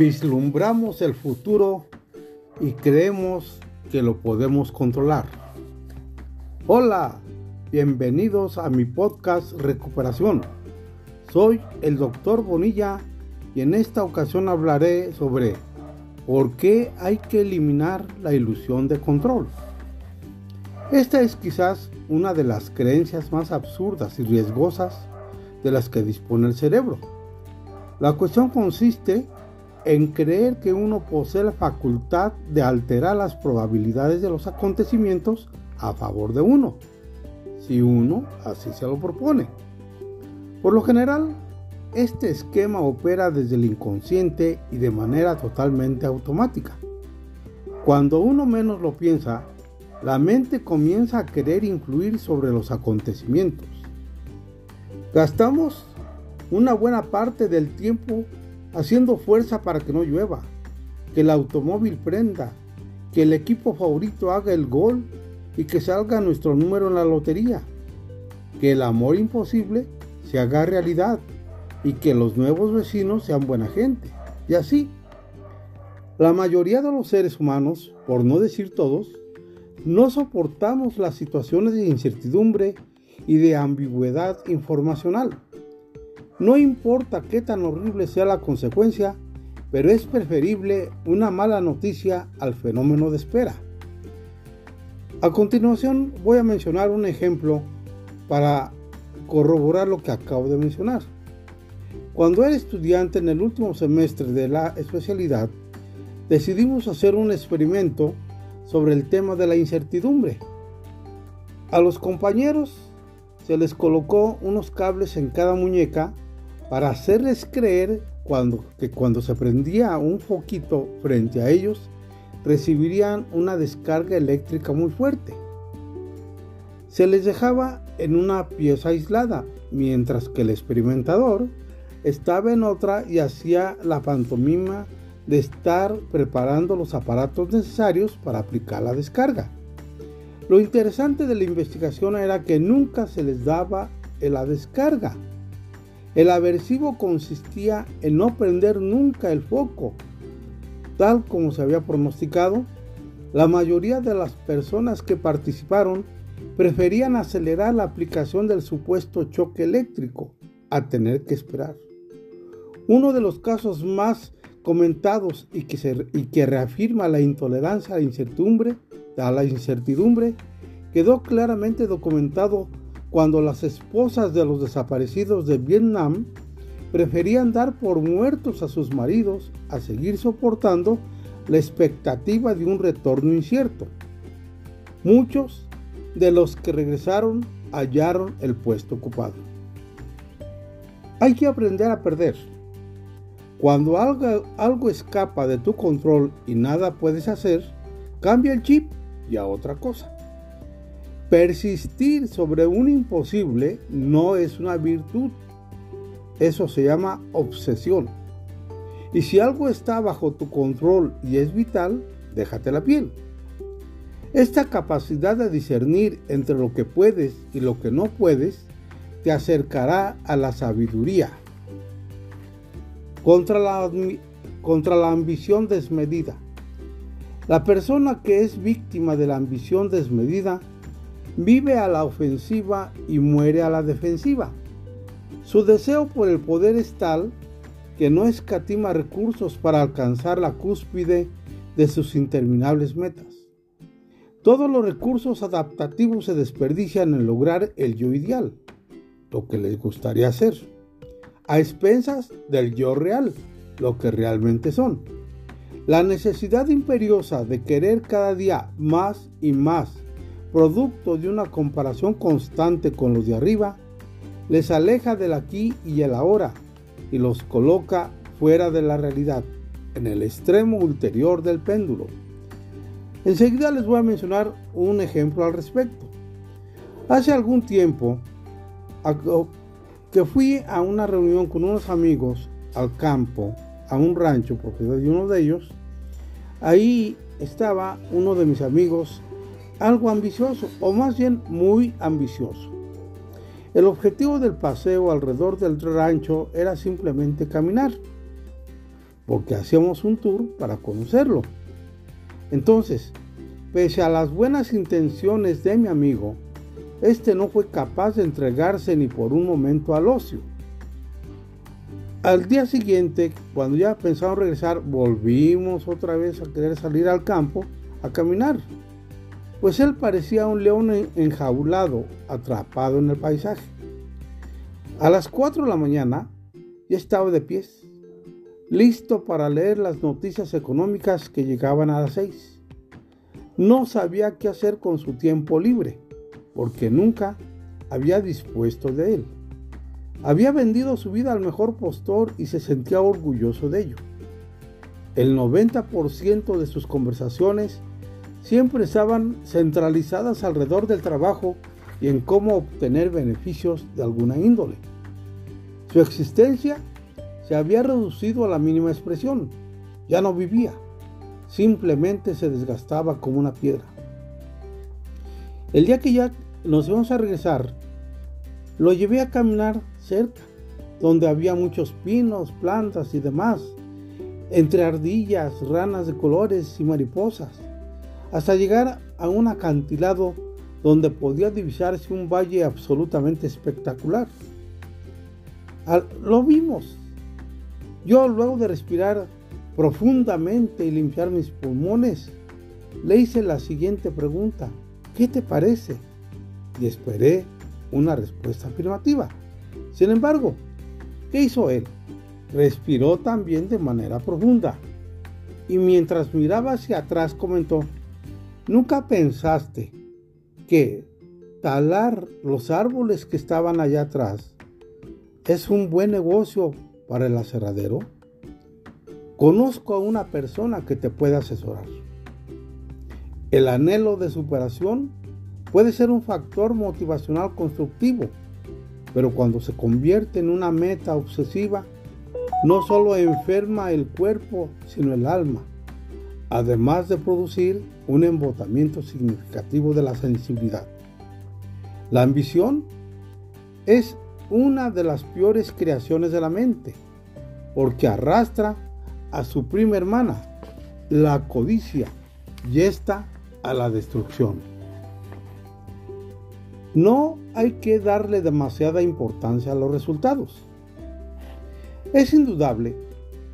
Vislumbramos el futuro y creemos que lo podemos controlar. Hola, bienvenidos a mi podcast Recuperación. Soy el doctor Bonilla y en esta ocasión hablaré sobre por qué hay que eliminar la ilusión de control. Esta es quizás una de las creencias más absurdas y riesgosas de las que dispone el cerebro. La cuestión consiste en creer que uno posee la facultad de alterar las probabilidades de los acontecimientos a favor de uno, si uno así se lo propone. Por lo general, este esquema opera desde el inconsciente y de manera totalmente automática. Cuando uno menos lo piensa, la mente comienza a querer influir sobre los acontecimientos. Gastamos una buena parte del tiempo haciendo fuerza para que no llueva, que el automóvil prenda, que el equipo favorito haga el gol y que salga nuestro número en la lotería, que el amor imposible se haga realidad y que los nuevos vecinos sean buena gente. Y así, la mayoría de los seres humanos, por no decir todos, no soportamos las situaciones de incertidumbre y de ambigüedad informacional. No importa qué tan horrible sea la consecuencia, pero es preferible una mala noticia al fenómeno de espera. A continuación voy a mencionar un ejemplo para corroborar lo que acabo de mencionar. Cuando era estudiante en el último semestre de la especialidad, decidimos hacer un experimento sobre el tema de la incertidumbre. A los compañeros se les colocó unos cables en cada muñeca para hacerles creer cuando, que cuando se prendía un foquito frente a ellos, recibirían una descarga eléctrica muy fuerte. Se les dejaba en una pieza aislada, mientras que el experimentador estaba en otra y hacía la pantomima de estar preparando los aparatos necesarios para aplicar la descarga. Lo interesante de la investigación era que nunca se les daba la descarga el aversivo consistía en no prender nunca el foco. Tal como se había pronosticado, la mayoría de las personas que participaron preferían acelerar la aplicación del supuesto choque eléctrico a tener que esperar. Uno de los casos más comentados y que, que reafirma la intolerancia a la incertidumbre quedó claramente documentado cuando las esposas de los desaparecidos de Vietnam preferían dar por muertos a sus maridos a seguir soportando la expectativa de un retorno incierto. Muchos de los que regresaron hallaron el puesto ocupado. Hay que aprender a perder. Cuando algo, algo, escapa de tu control y nada puedes hacer, cambia el chip y a otra cosa. Persistir sobre un imposible no es una virtud. Eso se llama obsesión. Y si algo está bajo tu control y es vital, déjate la piel. Esta capacidad de discernir entre lo que puedes y lo que no puedes te acercará a la sabiduría. Contra la, contra la ambición desmedida. La persona que es víctima de la ambición desmedida vive a la ofensiva y muere a la defensiva. Su deseo por el poder es tal que no escatima recursos para alcanzar la cúspide de sus interminables metas. Todos los recursos adaptativos se desperdician en lograr el yo ideal, lo que les gustaría hacer, a expensas del yo real, lo que realmente son. La necesidad imperiosa de querer cada día más y más producto de una comparación constante con los de arriba, les aleja del aquí y el ahora y los coloca fuera de la realidad, en el extremo ulterior del péndulo. Enseguida les voy a mencionar un ejemplo al respecto. Hace algún tiempo que fui a una reunión con unos amigos al campo, a un rancho, propiedad de uno de ellos, ahí estaba uno de mis amigos algo ambicioso, o más bien muy ambicioso. El objetivo del paseo alrededor del rancho era simplemente caminar. porque hacíamos un tour para conocerlo. Entonces, pese a las buenas intenciones de mi amigo, este no fue capaz de entregarse ni por un momento al ocio. Al día siguiente, cuando ya pensamos regresar, volvimos otra vez a querer salir al campo a caminar, pues él parecía un león enjaulado, atrapado en el paisaje. A las 4 de la mañana ya estaba de pies, listo para leer las noticias económicas que llegaban a las 6. No sabía qué hacer con su tiempo libre, porque nunca había dispuesto de él. Había vendido su vida al mejor postor y se sentía orgulloso de ello. El 90% de sus conversaciones siempre estaban centralizadas alrededor del trabajo y en cómo obtener beneficios de alguna índole. Su existencia se había reducido a la mínima expresión. Ya no vivía, simplemente se desgastaba como una piedra. El día que ya nos íbamos a regresar, lo llevé a caminar cerca, donde había muchos pinos, plantas y demás, entre ardillas, ranas de colores y mariposas, hasta llegar a un acantilado donde podía divisarse un valle absolutamente espectacular. lo vimos. Yo luego de respirar profundamente y limpiar mis pulmones, le hice la siguiente pregunta. ¿Qué te parece? Y esperé una respuesta afirmativa. Sin embargo, ¿qué hizo él? Respiró también de manera profunda y mientras miraba hacia atrás comentó, ¿nunca pensaste que talar los árboles que estaban allá atrás es un buen negocio para el aserradero? Conozco a una persona que te puede asesorar. El anhelo de superación puede ser un factor motivacional constructivo pero cuando se convierte en una meta obsesiva, no solo enferma el cuerpo, sino el alma, además de producir un embotamiento significativo de la sensibilidad. La ambición es una de las peores creaciones de la mente, porque arrastra a su prima hermana, la codicia, y esta a la destrucción. No hay que darle demasiada importancia a los resultados. Es indudable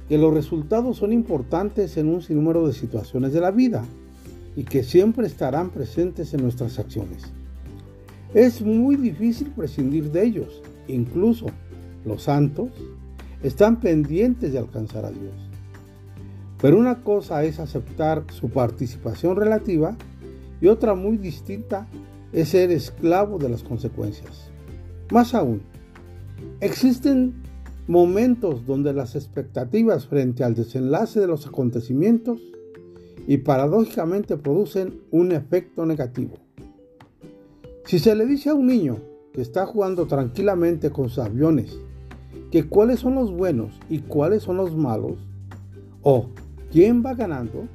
que los resultados son importantes en un sinnúmero de situaciones de la vida y que siempre estarán presentes en nuestras acciones. Es muy difícil prescindir de ellos, incluso los santos están pendientes de alcanzar a Dios. Pero una cosa es aceptar su participación relativa y otra muy distinta es ser esclavo de las consecuencias. Más aún, existen momentos donde las expectativas frente al desenlace de los acontecimientos y paradójicamente producen un efecto negativo. Si se le dice a un niño que está jugando tranquilamente con sus aviones que cuáles son los buenos y cuáles son los malos, o quién va ganando,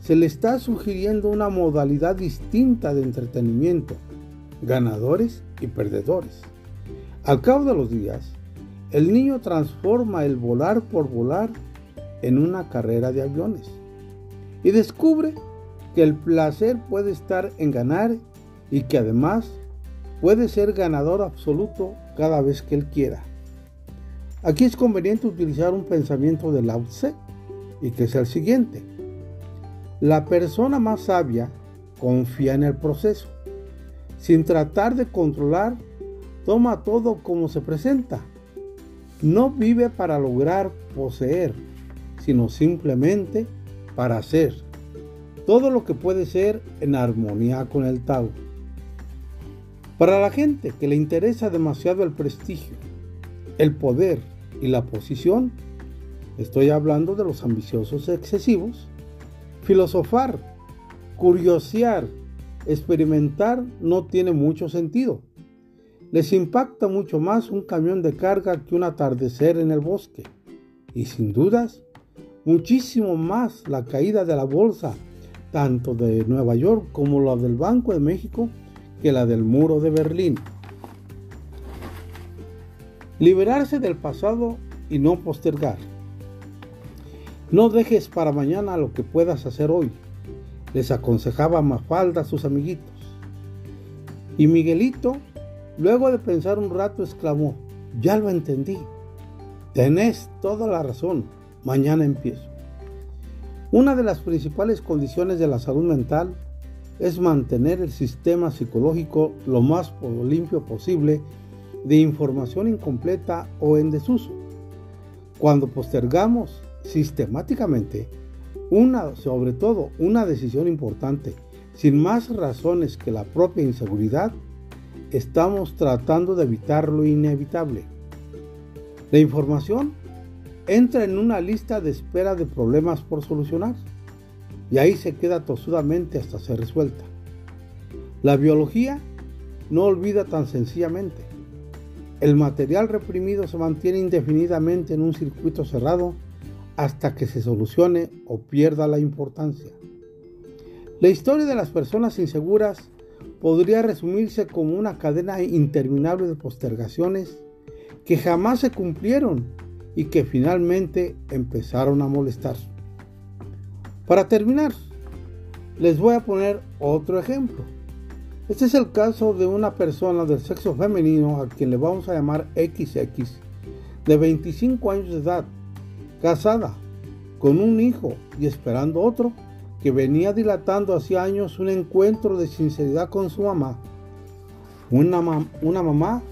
se le está sugiriendo una modalidad distinta de entretenimiento, ganadores y perdedores. Al cabo de los días, el niño transforma el volar por volar en una carrera de aviones y descubre que el placer puede estar en ganar y que además puede ser ganador absoluto cada vez que él quiera. Aquí es conveniente utilizar un pensamiento de Lao y que es el siguiente. La persona más sabia confía en el proceso. Sin tratar de controlar, toma todo como se presenta. No vive para lograr poseer, sino simplemente para ser. Todo lo que puede ser en armonía con el Tao. Para la gente que le interesa demasiado el prestigio, el poder y la posición, estoy hablando de los ambiciosos excesivos, Filosofar, curiosear, experimentar no tiene mucho sentido. Les impacta mucho más un camión de carga que un atardecer en el bosque. Y sin dudas, muchísimo más la caída de la bolsa, tanto de Nueva York como la del Banco de México, que la del muro de Berlín. Liberarse del pasado y no postergar. No dejes para mañana lo que puedas hacer hoy, les aconsejaba Mafalda a sus amiguitos. Y Miguelito, luego de pensar un rato, exclamó, ya lo entendí, tenés toda la razón, mañana empiezo. Una de las principales condiciones de la salud mental es mantener el sistema psicológico lo más limpio posible de información incompleta o en desuso. Cuando postergamos sistemáticamente una, sobre todo, una decisión importante, sin más razones que la propia inseguridad, estamos tratando de evitar lo inevitable. La información entra en una lista de espera de problemas por solucionar y ahí se queda tosudamente hasta ser resuelta. La biología no olvida tan sencillamente. El material reprimido se mantiene indefinidamente en un circuito cerrado hasta que se solucione o pierda la importancia. La historia de las personas inseguras podría resumirse como una cadena interminable de postergaciones que jamás se cumplieron y que finalmente empezaron a molestar. Para terminar, les voy a poner otro ejemplo. Este es el caso de una persona del sexo femenino a quien le vamos a llamar XX, de 25 años de edad, casada, con un hijo y esperando otro, que venía dilatando hacía años un encuentro de sinceridad con su mamá. Una, mamá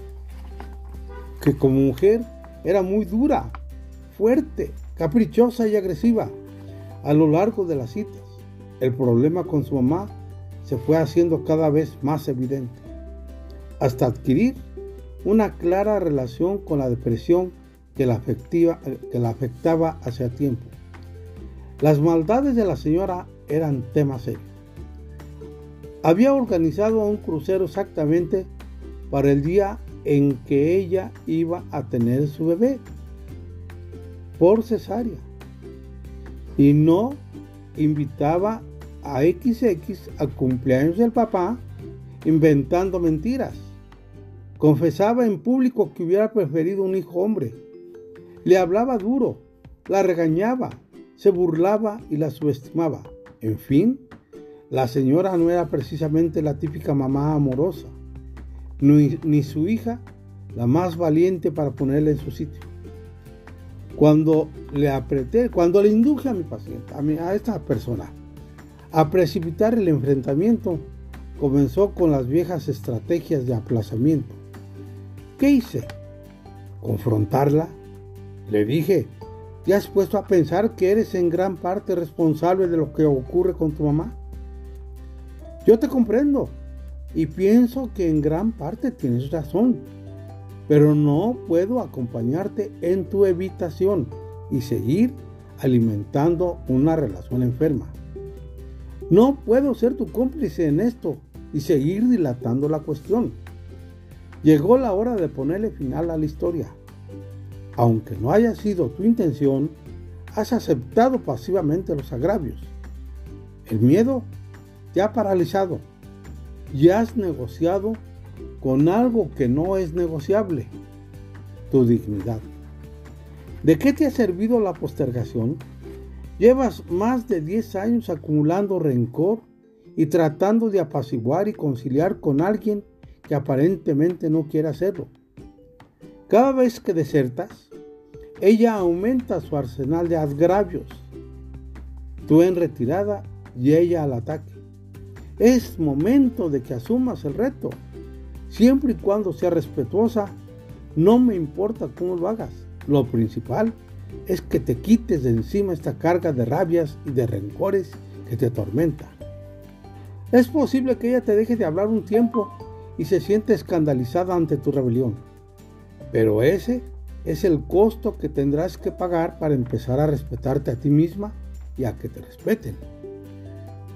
que como mujer era muy dura, fuerte, caprichosa y agresiva a lo largo de las citas. El problema con su mamá se fue haciendo cada vez más evidente, hasta adquirir una clara relación con la depresión que la, que la afectaba hace tiempo. Las maldades de la señora eran tema serio. Había organizado un crucero exactamente para el día en que ella iba a tener su bebé por cesárea y no invitaba a XX al cumpleaños del papá inventando mentiras. Confesaba en público que hubiera preferido un hijo hombre le hablaba duro, la regañaba, se burlaba y la subestimaba. En fin, la señora no era precisamente la típica mamá amorosa, ni, su hija la más valiente para ponerle en su sitio. Cuando le apreté, cuando le induje a mi paciente, a, a esta persona, a precipitar el enfrentamiento, comenzó con las viejas estrategias de aplazamiento. ¿Qué hice? ¿Confrontarla? Le dije, ¿te has puesto a pensar que eres en gran parte responsable de lo que ocurre con tu mamá? Yo te comprendo y pienso que en gran parte tienes razón, pero no puedo acompañarte en tu evitación y seguir alimentando una relación enferma. No puedo ser tu cómplice en esto y seguir dilatando la cuestión. Llegó la hora de ponerle final a la historia aunque no haya sido tu intención, has aceptado pasivamente los agravios. El miedo te ha paralizado y has negociado con algo que no es negociable, tu dignidad. ¿De qué te ha servido la postergación? Llevas más de 10 años acumulando rencor y tratando de apaciguar y conciliar con alguien que aparentemente no quiere hacerlo. Cada vez que desertas, ella aumenta su arsenal de agravios. Tú en retirada y ella al ataque. Es momento de que asumas el reto. Siempre y cuando sea respetuosa, no me importa cómo lo hagas. Lo principal es que te quites de encima esta carga de rabias y de rencores que te atormenta. Es posible que ella te deje de hablar un tiempo y se siente escandalizada ante tu rebelión. Pero ese es el costo que tendrás que pagar para empezar a respetarte a ti misma y a que te respeten.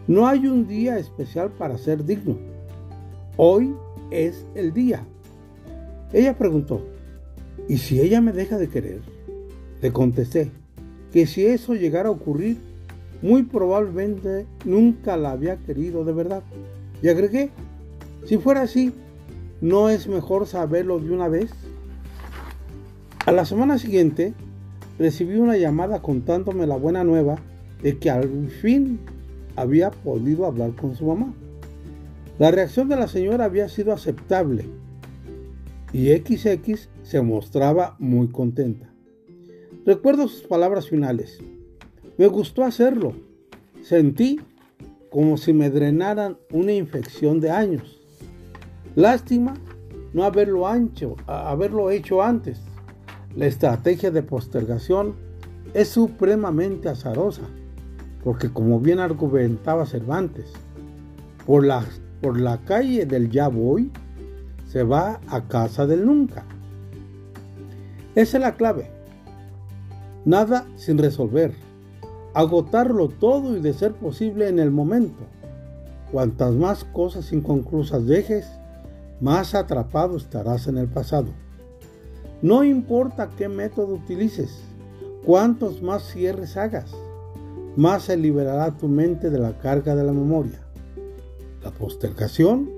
No hay un día especial para ser digno. Hoy es el día. Ella preguntó, ¿y si ella me deja de querer? Le contesté que si eso llegara a ocurrir, muy probablemente nunca la había querido de verdad. Y agregué, si fuera así, ¿no es mejor saberlo de una vez? A la semana siguiente, recibí una llamada contándome la buena nueva de que al fin había podido hablar con su mamá. La reacción de la señora había sido aceptable y XX se mostraba muy contenta. Recuerdo sus palabras finales. Me gustó hacerlo. Sentí como si me drenaran una infección de años. Lástima no haberlo, ancho, haberlo hecho antes. La estrategia de postergación es supremamente azarosa, porque como bien argumentaba Cervantes, por la, por la calle del ya voy, se va a casa del nunca. Esa es la clave. Nada sin resolver. Agotarlo todo y de ser posible en el momento. Cuantas más cosas inconclusas dejes, más atrapado estarás en el pasado. No importa qué método utilices, cuantos más cierres hagas, más se liberará tu mente de la carga de la memoria. La postergación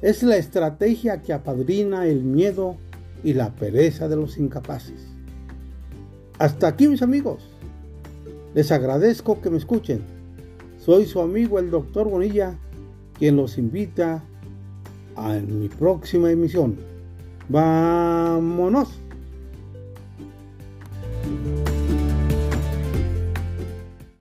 es la estrategia que apadrina el miedo y la pereza de los incapaces. Hasta aquí mis amigos. Les agradezco que me escuchen. Soy su amigo el doctor Bonilla, quien los invita a mi próxima emisión. Vámonos.